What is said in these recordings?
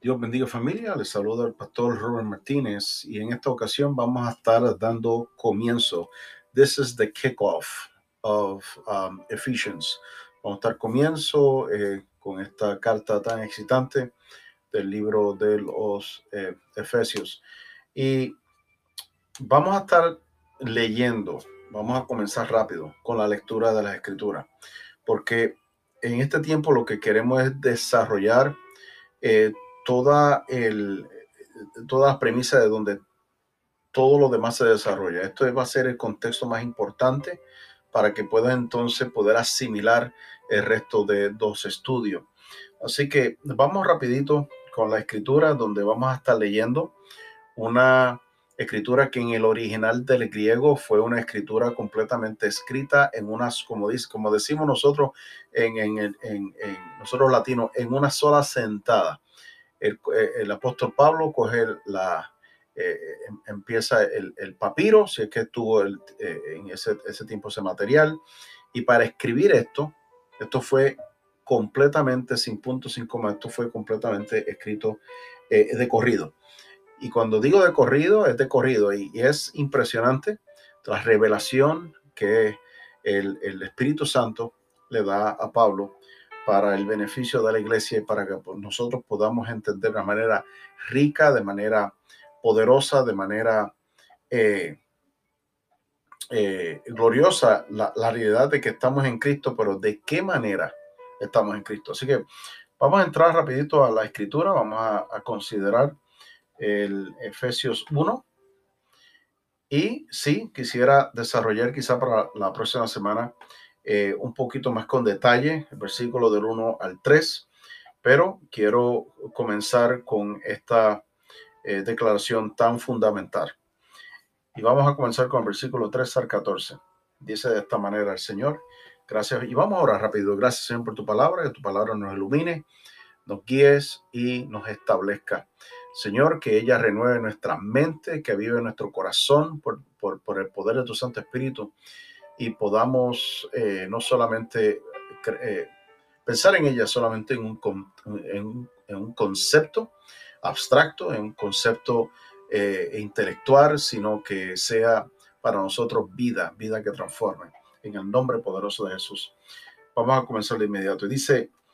Dios bendiga familia, les saluda el pastor Robert Martínez y en esta ocasión vamos a estar dando comienzo. This is the kickoff of um, Ephesians. Vamos a estar comienzo eh, con esta carta tan excitante del libro de los eh, Efesios. Y vamos a estar leyendo, vamos a comenzar rápido con la lectura de las escrituras, porque en este tiempo lo que queremos es desarrollar eh, toda, el, toda la premisa de donde todo lo demás se desarrolla. Esto va a ser el contexto más importante para que pueda entonces poder asimilar el resto de dos estudios. Así que vamos rapidito con la escritura donde vamos a estar leyendo una escritura que en el original del griego fue una escritura completamente escrita en unas, como, dice, como decimos nosotros en, en, en, en nosotros latinos, en una sola sentada. Eh, el, apóstol Pablo coge la, eh, em, empieza el, papiro, si es que tuvo eh, en ese, ese tiempo ese material, y para escribir esto, esto fue completamente sin puntos, sin coma, esto fue completamente escrito de corrido. Y cuando digo de corrido, es de corrido, y, es impresionante la revelación que el, el Espíritu Santo le da a Pablo para el beneficio de la iglesia y para que pues, nosotros podamos entender de manera rica, de manera poderosa, de manera eh, eh, gloriosa la, realidad de que estamos en Cristo, pero de qué manera estamos en Cristo. Así que vamos a entrar rapidito a la escritura, vamos a, a considerar el Efesios 1. Y sí, quisiera desarrollar quizá para la próxima semana eh, un poquito más con detalle, el versículo del 1 al 3, pero quiero comenzar con esta eh, declaración tan fundamental. Y vamos a comenzar con el versículo 3 al 14. Dice de esta manera el Señor, gracias, y vamos a orar rápido, gracias Señor por tu palabra, que tu palabra nos ilumine, nos guíes y nos establezca. Señor, que ella renueve nuestra mente, que vive nuestro corazón por, por, por el poder de tu Santo Espíritu y podamos eh, no solamente eh, pensar en ella solamente en un, en, un, concepto abstracto, en un concepto eh, intelectual, sino que sea para nosotros vida, vida que transforme. En el nombre poderoso de Jesús. Vamos a comenzar de inmediato. Dice,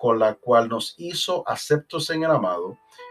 con la cual nos hizo aceptos en el amado,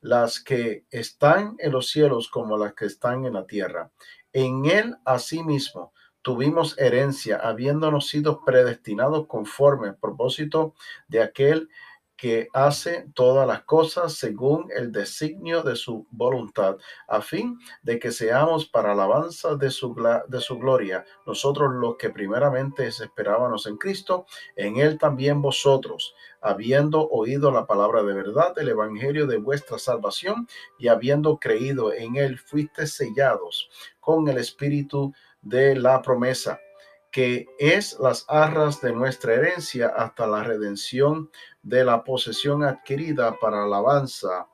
las que están en los cielos como las que están en la tierra. En él asimismo tuvimos herencia, habiéndonos sido predestinados conforme al propósito de aquel que hace todas las cosas según el designio de su voluntad, a fin de que seamos para alabanza de su, de su gloria, nosotros los que primeramente esperábamos en Cristo, en él también vosotros, habiendo oído la palabra de verdad, el evangelio de vuestra salvación, y habiendo creído en él, fuiste sellados con el espíritu de la promesa que es las arras de nuestra herencia hasta la redención de la posesión adquirida para alabanza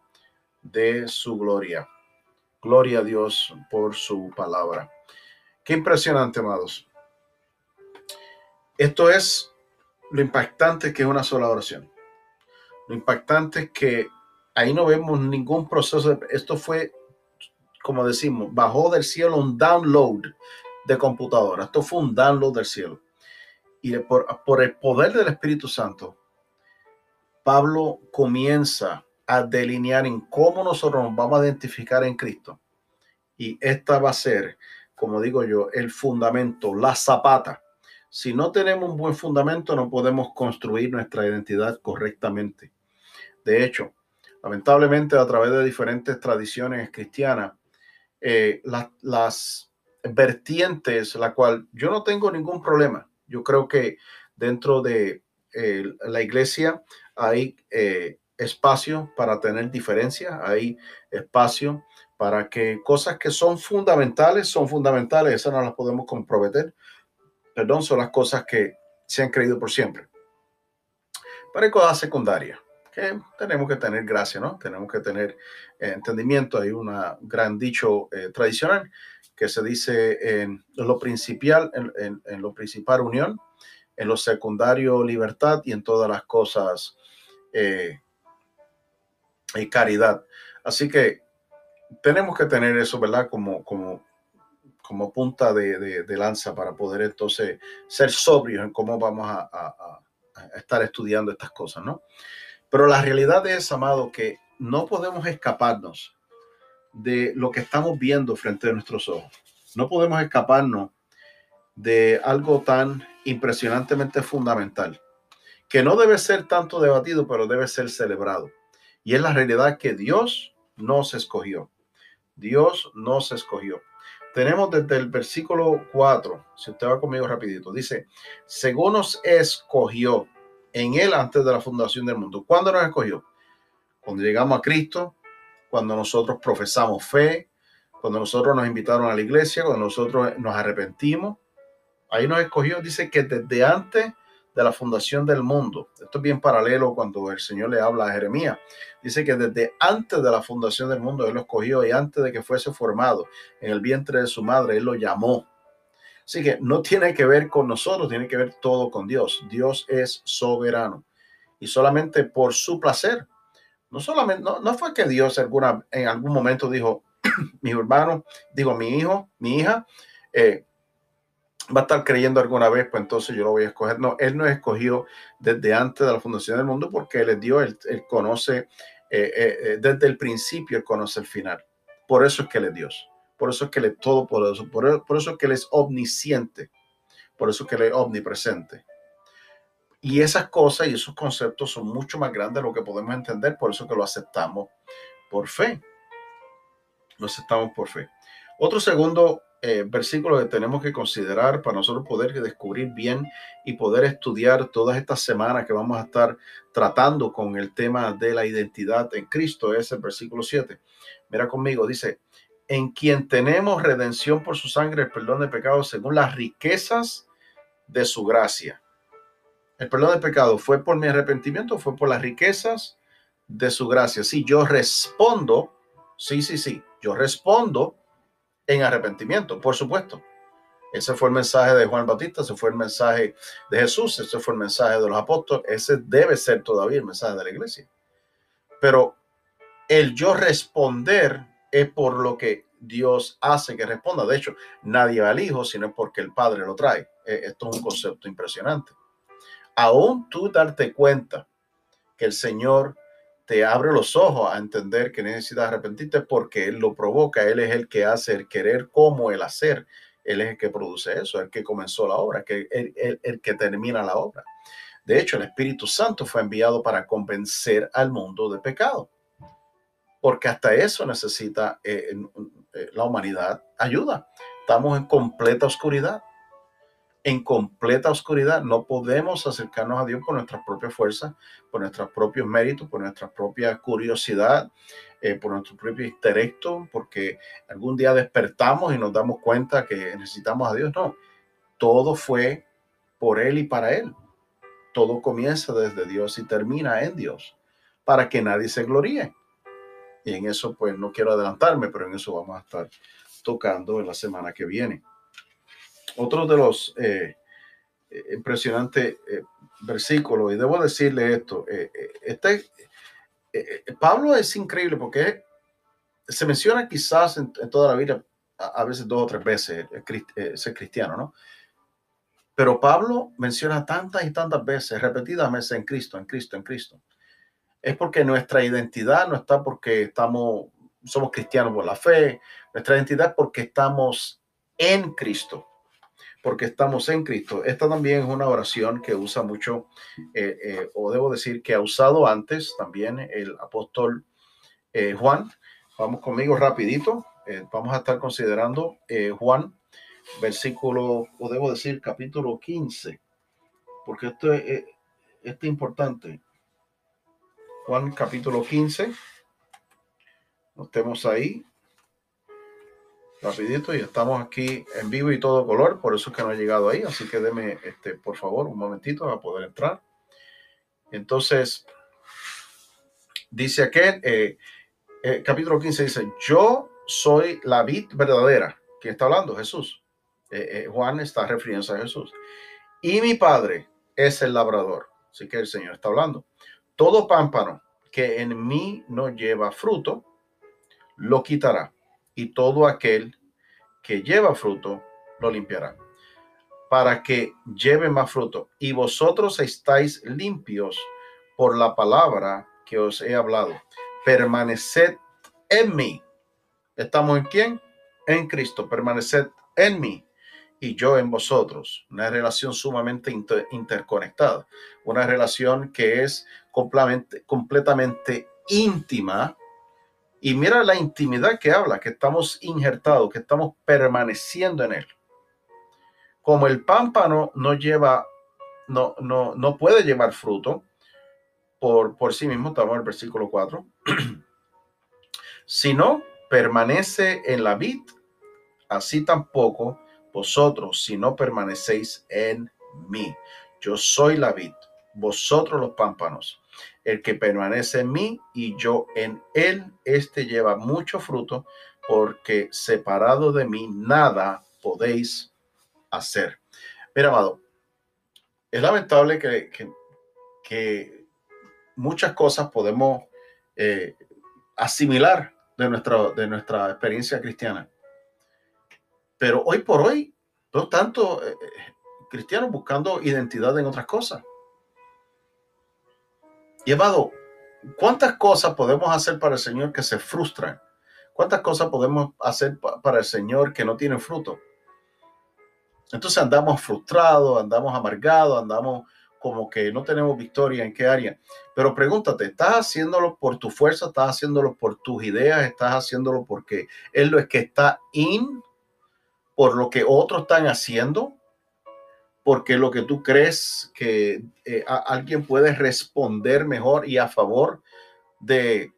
de su gloria. Gloria a Dios por su palabra. Qué impresionante, amados. Esto es lo impactante que es una sola oración. Lo impactante es que ahí no vemos ningún proceso. esto fue, como decimos, bajó del cielo un download de computadora. Esto fue un download del cielo. Y por, el poder del Espíritu Santo, Pablo comienza a delinear en cómo nosotros nos vamos a identificar en Cristo Y esta va a ser, como digo yo, el fundamento, la zapata. Si no tenemos un buen fundamento, no podemos construir nuestra identidad correctamente. De hecho, lamentablemente a través de diferentes tradiciones cristianas, eh, las vertientes, la cual yo no tengo ningún problema. Yo creo que dentro de eh, la iglesia hay eh, espacio para tener diferencias, hay espacio para que cosas que son fundamentales son fundamentales, esas no las podemos comprometer, perdón, son las cosas que se han creído por siempre. Hay cosas secundarias que tenemos que tener gracia, ¿no? Tenemos que tener eh, entendimiento. Hay un gran dicho tradicional que se dice en lo principal, en, lo principal unión, en lo secundario libertad y en todas las cosas eh, y caridad. Así que tenemos que tener eso, ¿verdad? Como, como, como punta de, lanza para poder entonces ser sobrios en cómo vamos a, a, estar estudiando estas cosas, ¿no? Pero la realidad es, amado, que no podemos escaparnos de lo que estamos viendo frente a nuestros ojos. No podemos escaparnos de algo tan impresionantemente fundamental, que no debe ser tanto debatido, pero debe ser celebrado. Y es la realidad que Dios nos escogió. Dios nos escogió. Tenemos desde el versículo 4, si usted va conmigo rapidito, dice, según nos escogió en él antes de la fundación del mundo. ¿Cuándo nos escogió? Cuando llegamos a Cristo, cuando nosotros profesamos fe, cuando nosotros nos invitaron a la iglesia, cuando nosotros nos arrepentimos, ahí nos escogió, dice que desde antes de la fundación del mundo, esto es bien paralelo cuando el Señor le habla a Jeremías, dice que desde antes de la fundación del mundo Él lo escogió y antes de que fuese formado en el vientre de su madre, Él lo llamó. Así que no tiene que ver con nosotros, tiene que ver todo con Dios. Dios es soberano y solamente por su placer. No solamente, no, no fue que Dios alguna, en algún momento dijo, mi hermano, digo, mi hijo, mi hija, eh, va a estar creyendo alguna vez, pues entonces yo lo voy a escoger. No, él no escogió desde antes de la fundación del mundo porque él es Dios, él, conoce eh, eh, desde el principio, él conoce el final. Por eso es que él es Dios. Por eso es que él es todopoderoso. Por, por eso es que él es omnisciente. Por eso es que él es omnipresente. Y esas cosas y esos conceptos son mucho más grandes de lo que podemos entender. Por eso que lo aceptamos por fe. Lo aceptamos por fe. Otro segundo eh, versículo que tenemos que considerar para nosotros poder descubrir bien y poder estudiar todas estas semanas que vamos a estar tratando con el tema de la identidad en Cristo es el versículo 7. Mira conmigo, dice, en quien tenemos redención por su sangre, el perdón de pecados según las riquezas de su gracia. El perdón de pecado fue por mi arrepentimiento, fue por las riquezas de su gracia. Si yo respondo, sí, sí, sí, yo respondo en arrepentimiento, por supuesto. Ese fue el mensaje de Juan Bautista, ese fue el mensaje de Jesús, ese fue el mensaje de los apóstoles, ese debe ser todavía el mensaje de la iglesia. Pero el yo responder es por lo que Dios hace que responda. De hecho, nadie va al Hijo, sino porque el Padre lo trae. E, esto es un concepto impresionante. Aún tú darte cuenta que el Señor te abre los ojos a entender que necesitas arrepentirte porque Él lo provoca, Él es el que hace el querer como el hacer, Él es el que produce eso, el que comenzó la obra, que el, el, que termina la obra. De hecho, el Espíritu Santo fue enviado para convencer al mundo de pecado, porque hasta eso necesita eh, eh, la humanidad ayuda. Estamos en completa oscuridad en completa oscuridad. No podemos acercarnos a Dios por nuestras propias fuerzas, por nuestros propios méritos, por nuestra propia curiosidad, eh, por nuestro propio intelecto, porque algún día despertamos y nos damos cuenta que necesitamos a Dios. No, todo fue por Él y para Él. Todo comienza desde Dios y termina en Dios, para que nadie se gloríe. Y en eso, pues, no quiero adelantarme, pero en eso vamos a estar tocando en la semana que viene. Otro de los eh, eh, impresionantes eh, versículos, y debo decirle esto, este, Pablo es increíble porque se menciona quizás en, toda la vida, a, veces dos o tres veces, ser cristiano, ¿no? Pero Pablo menciona tantas y tantas veces, repetidas veces en Cristo, en Cristo, en Cristo. Es porque nuestra identidad no está porque estamos somos cristianos por la fe, nuestra identidad porque estamos en Cristo, porque estamos en Cristo. Esta también es una oración que usa mucho, eh, eh, o debo decir que ha usado antes también el apóstol eh, Juan. Vamos conmigo rapidito. vamos a estar considerando Juan, versículo, o debo decir capítulo 15, porque esto es, esto es importante. Juan capítulo 15. Notemos ahí. Rapidito, y estamos aquí en vivo y todo color, por eso es que no he llegado ahí. Así que deme, este, por favor, un momentito a poder entrar. Entonces, dice aquel, eh, eh, capítulo 15 dice, yo soy la vid verdadera. ¿Quién está hablando? Jesús. Eh, Juan está refiriéndose a Jesús. Y mi padre es el labrador. Así que el Señor está hablando. Todo pámpano que en mí no lleva fruto, lo quitará. Y todo aquel que lleva fruto, lo limpiará. Para que lleve más fruto. Y vosotros estáis limpios por la palabra que os he hablado. Permaneced en mí. ¿Estamos en quién? En Cristo. Permaneced en mí y yo en vosotros. Una relación sumamente interconectada, una relación que es completamente, íntima. Y mira la intimidad que habla, que estamos injertados, que estamos permaneciendo en él. Como el pámpano no lleva, no, no, no puede llevar fruto por, por sí mismo, estamos en el versículo 4, sino permanece en la vid, así tampoco vosotros si no permanecéis en mí. Yo soy la vid, vosotros los pámpanos. El que permanece en mí y yo en él, este lleva mucho fruto, porque separado de mí nada podéis hacer. Mira, amado, es lamentable que, muchas cosas podemos eh, asimilar de nuestra, de nuestra experiencia cristiana. Pero hoy por hoy, no tanto eh, eh, cristianos buscando identidad en otras cosas. Y ¿cuántas cosas podemos hacer para el Señor que se frustran? ¿Cuántas cosas podemos hacer para el Señor que no tienen fruto? Entonces andamos frustrados, andamos amargados, andamos como que no tenemos victoria en qué área. Pero pregúntate, ¿estás haciéndolo por tu fuerza? ¿Estás haciéndolo por tus ideas? ¿Estás haciéndolo porque es lo que está in por lo que otros están haciendo, porque lo que tú crees que eh, alguien puede responder mejor y a favor de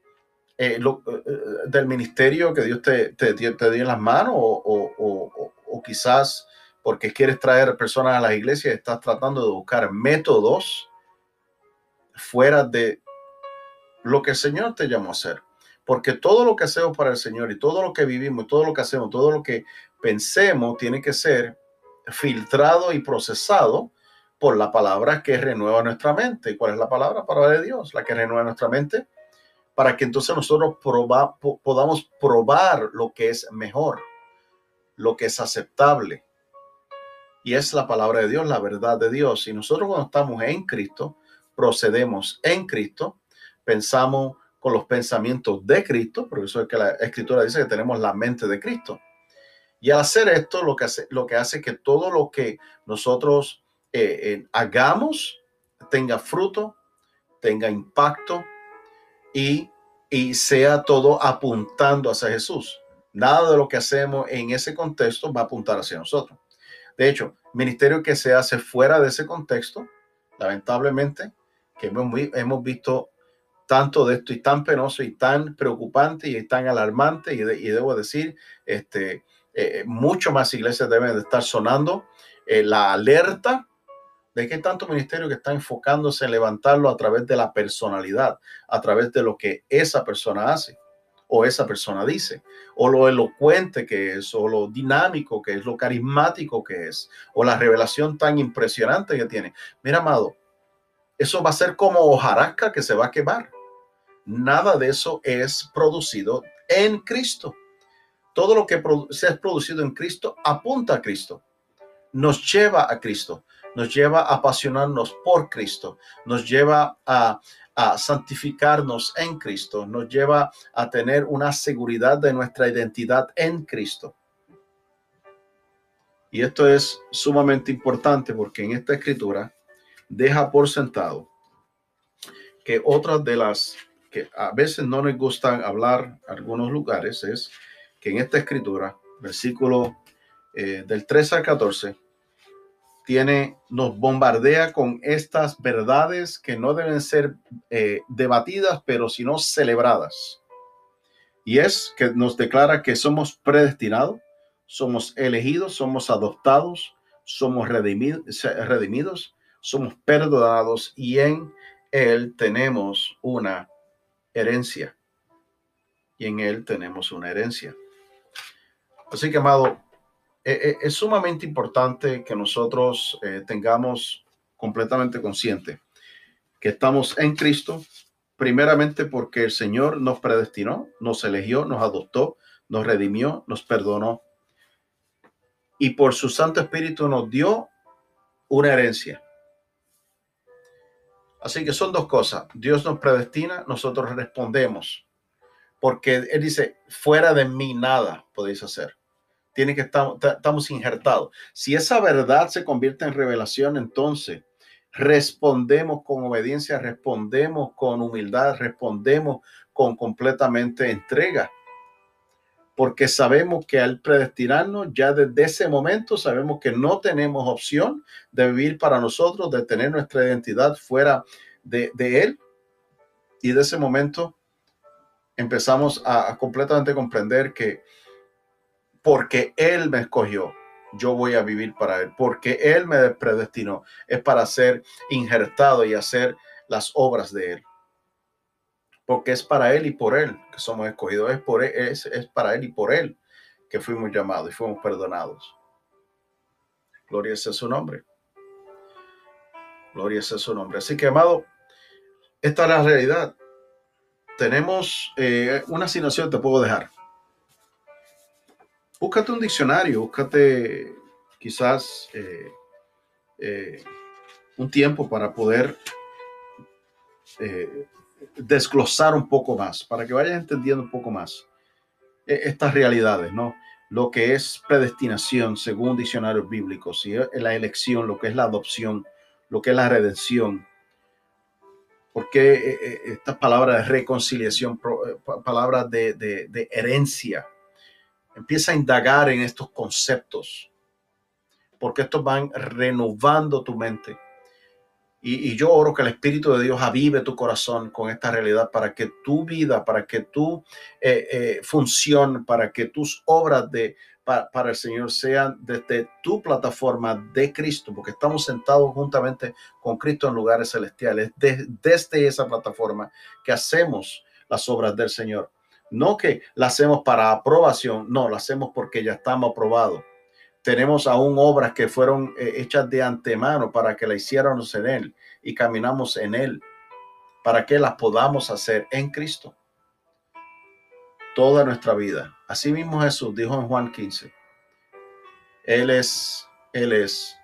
eh, eh, del ministerio que Dios te, te, dio en las manos o, o, o, quizás porque quieres traer personas a las iglesias, estás tratando de buscar métodos fuera de lo que el Señor te llamó a hacer. Porque todo lo que hacemos para el Señor y todo lo que vivimos, todo lo que hacemos, todo lo que pensemos tiene que ser filtrado y procesado por la palabra que renueva nuestra mente. ¿Cuál es la palabra? Palabra de Dios, la que renueva nuestra mente, para que entonces nosotros podamos probar lo que es mejor, lo que es aceptable. Y es la palabra de Dios, la verdad de Dios. Y nosotros cuando estamos en Cristo, procedemos en Cristo, pensamos con los pensamientos de Cristo, por eso es que la escritura dice que tenemos la mente de Cristo. Y hacer esto, lo que hace, lo que hace que todo lo que nosotros eh, eh, hagamos tenga fruto, tenga impacto y, y sea todo apuntando hacia Jesús. Nada de lo que hacemos en ese contexto va a apuntar hacia nosotros. De hecho, ministerio que se hace fuera de ese contexto, lamentablemente, que hemos, hemos visto tanto de esto y tan penoso y tan preocupante y tan alarmante y, y debo decir, este, eh, mucho más iglesias deben de estar sonando eh, la alerta de que tanto ministerio que está enfocándose en levantarlo a través de la personalidad, a través de lo que esa persona hace o esa persona dice, o lo elocuente que es, o lo dinámico que es, lo carismático que es, o la revelación tan impresionante que tiene. Mira, amado, eso va a ser como hojarasca que se va a quemar. Nada de eso es producido en Cristo. Todo lo que se ha producido en Cristo apunta a Cristo, nos lleva a Cristo, nos lleva a apasionarnos por Cristo, nos lleva a, santificarnos en Cristo, nos lleva a tener una seguridad de nuestra identidad en Cristo. Y esto es sumamente importante porque en esta escritura deja por sentado que otras de las que a veces no nos gustan hablar algunos lugares es que en esta escritura, versículo eh, del 13 al 14, tiene, nos bombardea con estas verdades que no deben ser eh, debatidas, pero sino celebradas. Y es que nos declara que somos predestinados, somos elegidos, somos adoptados, somos redimidos, somos perdonados y en Él tenemos una herencia. Y en Él tenemos una herencia. Así que, amado, e, e, es sumamente importante que nosotros eh, tengamos completamente consciente que estamos en Cristo, primeramente porque el Señor nos predestinó, nos eligió, nos adoptó, nos redimió, nos perdonó. Y por su Santo Espíritu nos dio una herencia. Así que son dos cosas. Dios nos predestina, nosotros respondemos. Porque Él dice, fuera de mí nada podéis hacer. Tiene que estar, estamos injertados. Si esa verdad se convierte en revelación, entonces respondemos con obediencia, respondemos con humildad, respondemos con completamente entrega. Porque sabemos que al predestinarnos, ya desde ese momento sabemos que no tenemos opción de vivir para nosotros, de tener nuestra identidad fuera de, Él. Y de ese momento empezamos a completamente comprender que porque Él me escogió, yo voy a vivir para Él, porque Él me predestinó, es para ser injertado y hacer las obras de Él. Porque es para Él y por Él que somos escogidos, es, por es para Él y por Él que fuimos llamados y fuimos perdonados. Gloria sea su nombre. Gloria sea su nombre. Así que, amado, esta es la realidad. Tenemos eh, una asignación, te puedo dejar búscate un diccionario, búscate quizás eh, eh, un tiempo para poder eh, desglosar un poco más, para que vayas entendiendo un poco más estas realidades, ¿no? Lo que es predestinación según diccionarios bíblicos, y la elección, lo que es la adopción, lo que es la redención, porque estas palabras de reconciliación, palabras de herencia, Empieza a indagar en estos conceptos, porque estos van renovando tu mente. Y, yo oro que el Espíritu de Dios avive tu corazón con esta realidad para que tu vida, para que tu eh, eh, función, para que tus obras de, para, el Señor sean desde tu plataforma de Cristo, porque estamos sentados juntamente con Cristo en lugares celestiales, desde esa plataforma que hacemos las obras del Señor. No que la hacemos para aprobación, no, la hacemos porque ya estamos aprobados. Tenemos aún obras que fueron eh, hechas de antemano para que la hiciéramos en Él y caminamos en Él, para que las podamos hacer en Cristo. Toda nuestra vida. Así mismo Jesús dijo en Juan 15. Él es, Él es,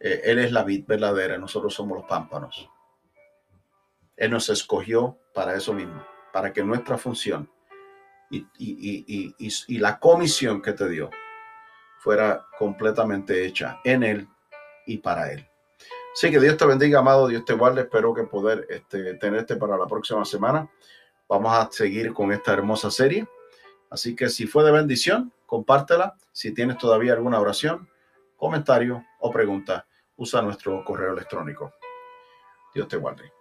eh, Él es la vid verdadera, nosotros somos los pámpanos. Él nos escogió para eso mismo para que nuestra función y, la comisión que te dio fuera completamente hecha en Él y para Él. Así que Dios te bendiga, amado, Dios te guarde. Espero que poder este, tenerte para la próxima semana. Vamos a seguir con esta hermosa serie. Así que si fue de bendición, compártela. Si tienes todavía alguna oración, comentario o pregunta, usa nuestro correo electrónico. Dios te guarde.